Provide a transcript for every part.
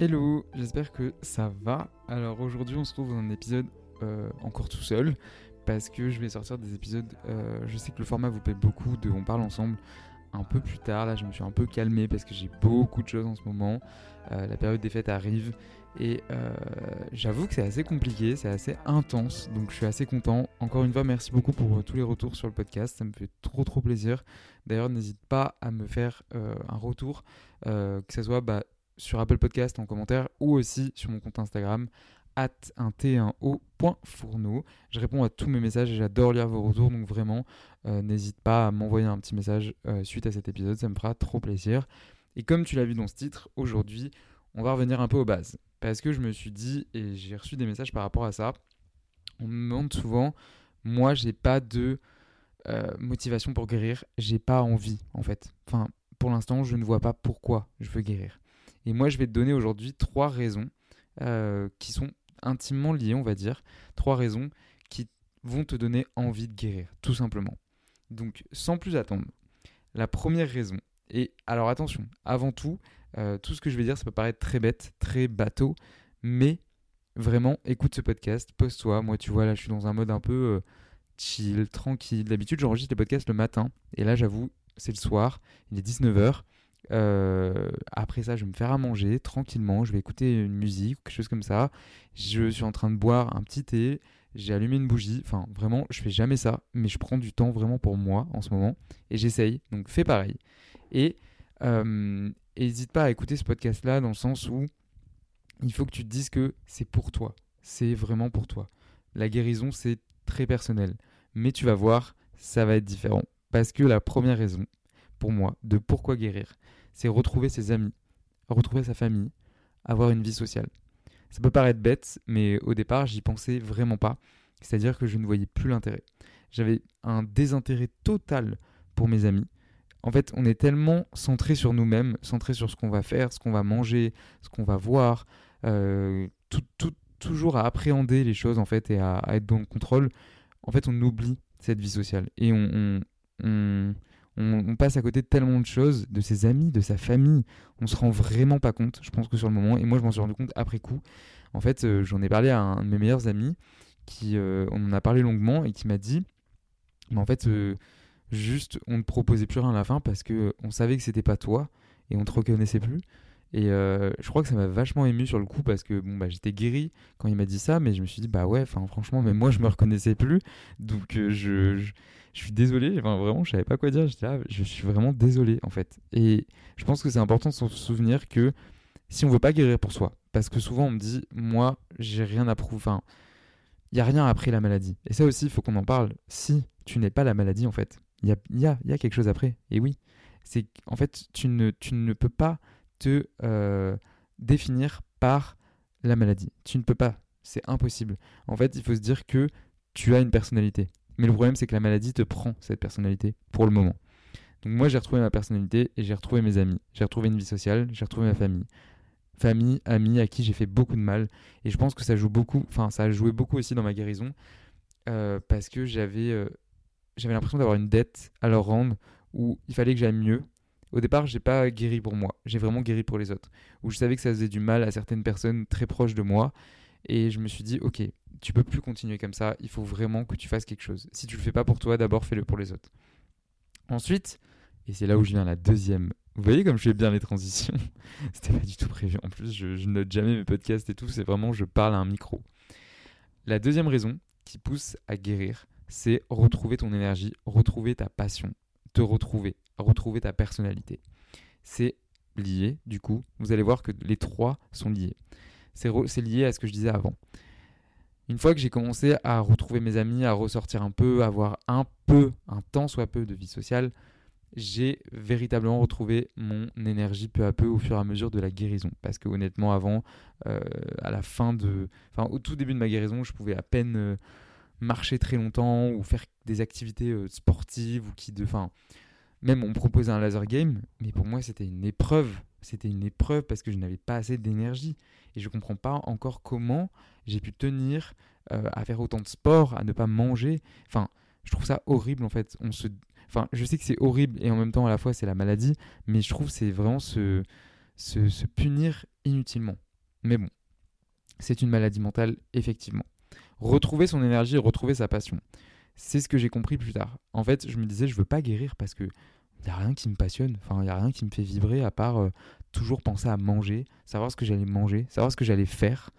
Hello, j'espère que ça va. Alors aujourd'hui on se trouve dans un épisode euh, encore tout seul parce que je vais sortir des épisodes, euh, je sais que le format vous plaît beaucoup de On parle ensemble un peu plus tard. Là je me suis un peu calmé parce que j'ai beaucoup de choses en ce moment. Euh, la période des fêtes arrive et j'avoue que c'est assez compliqué, c'est assez intense donc je suis assez content. Encore une fois merci beaucoup pour tous les retours sur le podcast, ça me fait trop trop plaisir. D'ailleurs n'hésite pas à me faire un retour, que ce soit... Bah, sur Apple Podcast en commentaire ou aussi sur mon compte Instagram at un t1o.fourneau. Je réponds à tous mes messages et j'adore lire vos retours, donc vraiment, euh, n'hésite pas à m'envoyer un petit message euh, suite à cet épisode, ça me fera trop plaisir. Et comme tu l'as vu dans ce titre, aujourd'hui, on va revenir un peu aux bases. Parce que je me suis dit, et j'ai reçu des messages par rapport à ça, on me demande souvent, moi, j'ai pas de euh, motivation pour guérir, j'ai pas envie, en fait. Enfin, pour l'instant, je ne vois pas pourquoi je veux guérir. Et moi, je vais te donner aujourd'hui trois raisons euh, qui sont intimement liées, on va dire. Trois raisons qui vont te donner envie de guérir, tout simplement. Donc, sans plus attendre, la première raison, et alors attention, avant tout, euh, tout ce que je vais dire, ça peut paraître très bête, très bateau, mais vraiment, écoute ce podcast, pose-toi. Moi, tu vois, là, je suis dans un mode un peu euh, chill, tranquille. D'habitude, j'enregistre les podcasts le matin, et là, j'avoue, c'est le soir, il est 19h. Euh, après ça, je vais me faire à manger tranquillement. Je vais écouter une musique ou quelque chose comme ça. Je suis en train de boire un petit thé. J'ai allumé une bougie. Enfin, vraiment, je fais jamais ça, mais je prends du temps vraiment pour moi en ce moment et j'essaye. Donc, fais pareil. Et euh, n'hésite pas à écouter ce podcast-là dans le sens où il faut que tu te dises que c'est pour toi. C'est vraiment pour toi. La guérison, c'est très personnel. Mais tu vas voir, ça va être différent. Parce que la première raison, moi, de pourquoi guérir, c'est retrouver ses amis, retrouver sa famille, avoir une vie sociale. Ça peut paraître bête, mais au départ, j'y pensais vraiment pas. C'est-à-dire que je ne voyais plus l'intérêt. J'avais un désintérêt total pour mes amis. En fait, on est tellement centré sur nous-mêmes, centré sur ce qu'on va faire, ce qu'on va manger, ce qu'on va voir, euh, tout, toujours à appréhender les choses en fait et à, être dans le contrôle. En fait, on oublie cette vie sociale et on- on- passe à côté de tellement de choses, de ses amis, de sa famille. On se rend vraiment pas compte, je pense que sur le moment. Et moi, je m'en suis rendu compte après coup. En fait, euh, j'en ai parlé à un de mes meilleurs amis qui, euh, on en a parlé longuement et qui m'a dit, mais en fait, euh, juste, on ne proposait plus rien à la fin parce que on savait que c'était pas toi et on te reconnaissait plus. Et euh, je crois que ça m'a vachement ému sur le coup parce que bon bah j'étais guéri quand il m'a dit ça, mais je me suis dit bah ouais, franchement, même moi je me reconnaissais plus, donc euh, je, je, suis désolé. Vraiment, je savais pas quoi dire. J'étais là, je suis vraiment désolé en fait. Et je pense que c'est important de se souvenir que si on veut pas guérir pour soi, parce que souvent on me dit moi j'ai rien à prouver, enfin il y a rien après la maladie. Et ça aussi, il faut qu'on en parle. Si tu n'es pas la maladie en fait, il y a, y, y a quelque chose après. Et oui, c'est qu'en fait, tu ne, tu ne peux pas te euh, définir par la maladie. Tu ne peux pas. C'est impossible. En fait, il faut se dire que tu as une personnalité. Mais le problème, c'est que la maladie te prend cette personnalité pour le moment. Donc moi, j'ai retrouvé ma personnalité et j'ai retrouvé mes amis. J'ai retrouvé une vie sociale, j'ai retrouvé ma famille. Famille, amis à qui j'ai fait beaucoup de mal. Et je pense que ça joue beaucoup, enfin, ça a joué beaucoup aussi dans ma guérison. euh, parce que j'avais euh, j'avais l'impression d'avoir une dette à leur rendre où il fallait que j'aille mieux. Au départ, j'ai pas guéri pour moi, j'ai vraiment guéri pour les autres. Où je savais que ça faisait du mal à certaines personnes très proches de moi. Et je me suis dit, ok, tu peux plus continuer comme ça, il faut vraiment que tu fasses quelque chose. Si tu le fais pas pour toi, d'abord fais-le pour les autres. Ensuite, et c'est là où je viens la deuxième. Vous voyez comme je fais bien les transitions? C'était pas du tout prévu. En plus, je, je note jamais mes podcasts et tout, c'est vraiment je parle à un micro. La deuxième raison qui pousse à guérir, c'est retrouver ton énergie, retrouver ta passion, te retrouver, retrouver ta personnalité. C'est lié, du coup, vous allez voir que les trois sont liés. C'est lié à ce que je disais avant. Une fois que j'ai commencé à retrouver mes amis, à ressortir un peu, à avoir un peu, un tant soit peu de vie sociale, j'ai véritablement retrouvé mon énergie peu à peu au fur et à mesure de la guérison. Parce que honnêtement, avant, euh, à la fin de, enfin au tout début de ma guérison, je pouvais à peine euh, marcher très longtemps ou faire des activités euh, sportives ou qui, même on proposait un laser game, mais pour moi c'était une épreuve. C'était une épreuve parce que je n'avais pas assez d'énergie et je comprends pas encore comment j'ai pu tenir euh, à faire autant de sport, à ne pas manger. Enfin, je trouve ça horrible en fait. On se, enfin, je sais que c'est horrible et en même temps à la fois c'est la maladie, mais je trouve c'est vraiment se, se, se punir inutilement. Mais bon, c'est une maladie mentale effectivement. Retrouver son énergie, retrouver sa passion. C'est ce que j'ai compris plus tard. En fait, je me disais, je veux pas guérir parce que il n'y a rien qui me passionne, enfin, il n'y a rien qui me fait vibrer à part euh, toujours penser à manger, savoir ce que j'allais manger, savoir ce que j'allais faire.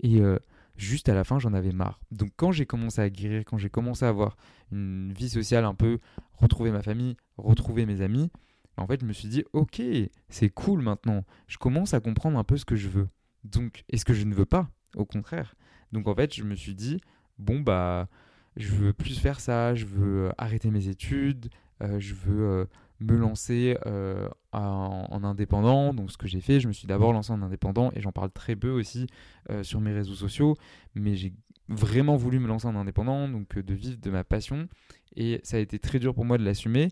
Et euh, juste à la fin, j'en avais marre. Donc, quand j'ai commencé à guérir, quand j'ai commencé à avoir une vie sociale un peu, retrouver ma famille, retrouver mes amis, en fait, je me suis dit, ok, c'est cool maintenant. Je commence à comprendre un peu ce que je veux. Donc, et ce que je ne veux pas, au contraire. Donc, en fait, je me suis dit, bon, bah, je veux plus faire ça, je veux euh, arrêter mes études, je veux me lancer euh, en, en indépendant. Donc, ce que j'ai fait, je me suis d'abord lancé en indépendant et j'en parle très peu aussi euh, sur mes réseaux sociaux, mais j'ai vraiment voulu me lancer en indépendant, donc euh, de vivre de ma passion. Et ça a été très dur pour moi de l'assumer.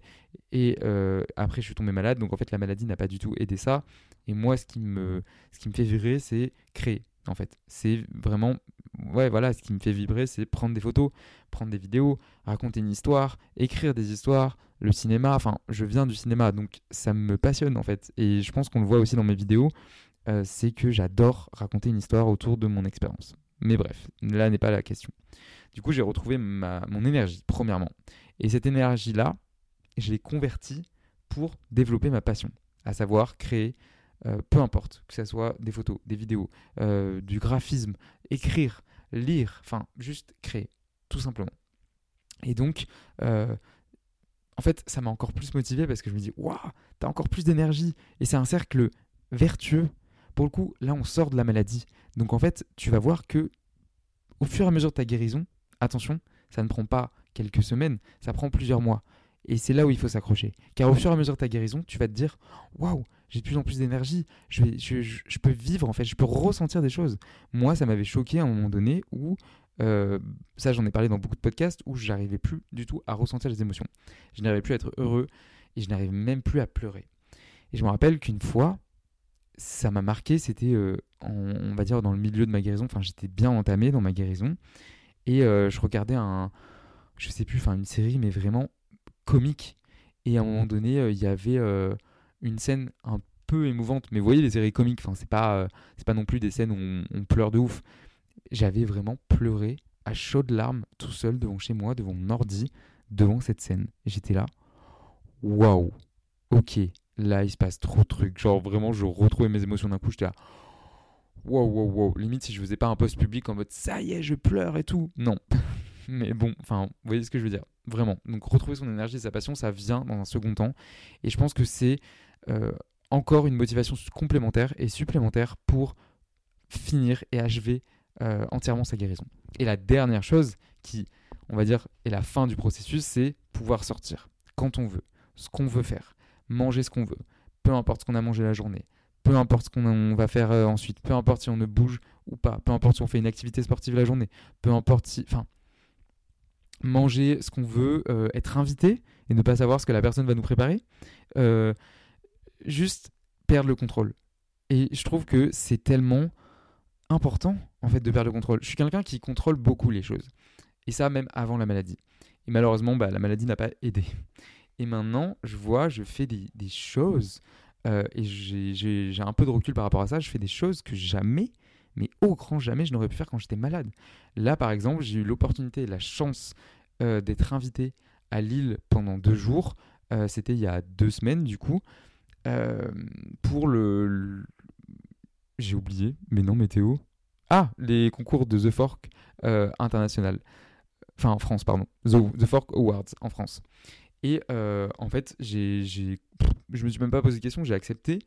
Et après, je suis tombé malade, donc en fait, la maladie n'a pas du tout aidé ça. Et moi, ce qui me, ce qui me fait vibrer, c'est créer. En fait, c'est vraiment, ouais, voilà, ce qui me fait vibrer, c'est prendre des photos, prendre des vidéos, raconter une histoire, écrire des histoires, le cinéma. Enfin, je viens du cinéma, donc ça me passionne en fait. Et je pense qu'on le voit aussi dans mes vidéos, euh, c'est que j'adore raconter une histoire autour de mon expérience. Mais bref, là n'est pas la question. Du coup, j'ai retrouvé ma, mon énergie, premièrement. Et cette énergie-là, je l'ai convertie pour développer ma passion, à savoir créer, euh, peu importe, que ce soit des photos, des vidéos, euh, du graphisme, écrire, lire, enfin, juste créer, tout simplement. Et donc, en fait, ça m'a encore plus motivé parce que je me dis, waouh, t'as encore plus d'énergie. Et c'est un cercle vertueux. Pour le coup, là, on sort de la maladie. Donc, en fait, tu vas voir que au fur et à mesure de ta guérison, attention, ça ne prend pas quelques semaines, ça prend plusieurs mois. Et c'est là où il faut s'accrocher. Car au fur et à mesure de ta guérison, tu vas te dire Waouh, j'ai de plus en plus d'énergie, je, peux vivre en fait, je peux ressentir des choses. Moi, ça m'avait choqué à un moment donné où, euh, ça j'en ai parlé dans beaucoup de podcasts, où j'arrivais plus du tout à ressentir les émotions. Je n'arrivais plus à être heureux et je n'arrivais même plus à pleurer. Et je me rappelle qu'une fois, ça m'a marqué, c'était, euh, on va dire, dans le milieu de ma guérison, enfin j'étais bien entamé dans ma guérison, et euh, je regardais un, je sais plus, enfin une série, mais vraiment comique. Et à un moment donné, il y avait une scène un peu émouvante. Mais vous voyez, les séries comiques, enfin, c'est pas, c'est pas non plus des scènes où on, on pleure de ouf. J'avais vraiment pleuré à chaudes larmes, tout seul devant chez moi, devant mon ordi, devant cette scène. J'étais là, waouh, ok, là il se passe trop de trucs. Genre vraiment, je retrouvais mes émotions d'un coup. J'étais là, waouh, waouh, waouh. Limite, si je faisais pas un post public en mode ça y est, je pleure et tout. Non. Mais bon, enfin, vous voyez ce que je veux dire. Vraiment. Donc, retrouver son énergie et sa passion, ça vient dans un second temps. Et je pense que c'est euh, encore une motivation complémentaire et supplémentaire pour finir et achever euh, entièrement sa guérison. Et la dernière chose qui, on va dire, est la fin du processus, c'est pouvoir sortir quand on veut, ce qu'on veut faire. manger ce qu'on veut, peu importe ce qu'on a mangé la journée, peu importe ce qu'on va faire euh, ensuite, peu importe si on ne bouge ou pas, peu importe si on fait une activité sportive la journée, peu importe si. Enfin, manger ce qu'on veut, euh, être invité et ne pas savoir ce que la personne va nous préparer. Juste perdre le contrôle. Et je trouve que c'est tellement important en fait de perdre le contrôle. Je suis quelqu'un qui contrôle beaucoup les choses. Et ça même avant la maladie. Et malheureusement, bah, la maladie n'a pas aidé. Et maintenant, je vois, je fais des, choses euh, et j'ai un peu de recul par rapport à ça. Je fais des choses que jamais, mais au grand jamais, je n'aurais pu faire quand j'étais malade. Là, par exemple, j'ai eu l'opportunité la chance euh, d'être invité à Lille pendant deux jours. Euh, c'était il y a deux semaines, du coup, pour le j'ai oublié, mais non, météo. Ah, les concours de The Fork euh, international. Enfin, en France, pardon. The, Fork Awards en France. Et euh, en fait, j'ai, j'ai, je me suis même pas posé de question, j'ai accepté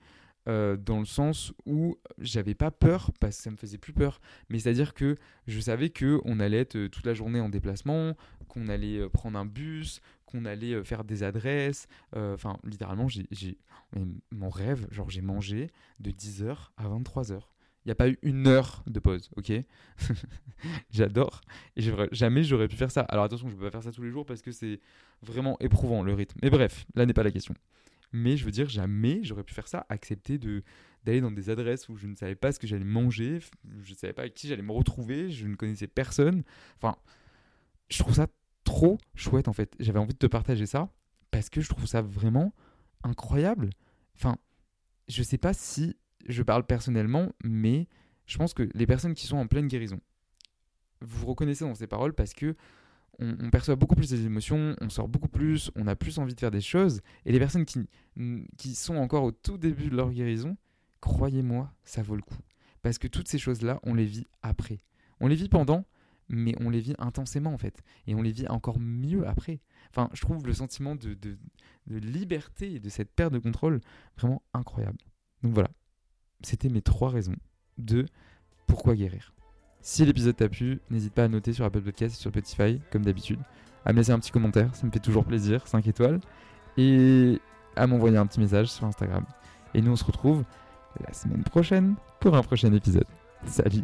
euh, dans le sens où j'avais pas peur parce que ça me faisait plus peur. Mais c'est-à-dire que je savais que on allait être toute la journée en déplacement, qu'on allait prendre un bus, qu'on allait faire des adresses. Enfin, littéralement, j'ai, mon rêve, genre j'ai mangé de 10h à 23h. Il n'y a pas eu une heure de pause, ok? J'adore. Et jamais j'aurais pu faire ça. Alors attention, je ne peux pas faire ça tous les jours parce que c'est vraiment éprouvant le rythme. Mais bref, là n'est pas la question. Mais je veux dire, jamais j'aurais pu faire ça, accepter de d'aller dans des adresses où je ne savais pas ce que j'allais manger, je ne savais pas avec qui j'allais me retrouver, je ne connaissais personne. Enfin, je trouve ça trop chouette en fait. J'avais envie de te partager ça parce que je trouve ça vraiment incroyable. Enfin, je sais pas si je parle personnellement, mais je pense que les personnes qui sont en pleine guérison, vous vous reconnaissez dans ces paroles parce que on, perçoit beaucoup plus des émotions, on sort beaucoup plus, on a plus envie de faire des choses. Et les personnes qui, qui sont encore au tout début de leur guérison, croyez-moi, ça vaut le coup. Parce que toutes ces choses-là, on les vit après. On les vit pendant, mais on les vit intensément en fait. Et on les vit encore mieux après. Enfin, je trouve le sentiment de, liberté et de cette perte de contrôle vraiment incroyable. Donc voilà, c'était mes trois raisons de pourquoi guérir. Si l'épisode t'a plu, n'hésite pas à noter sur Apple Podcast et sur Spotify, comme d'habitude, à me laisser un petit commentaire, ça me fait toujours plaisir, 5 étoiles, et à m'envoyer un petit message sur Instagram. Et nous, on se retrouve la semaine prochaine pour un prochain épisode. Salut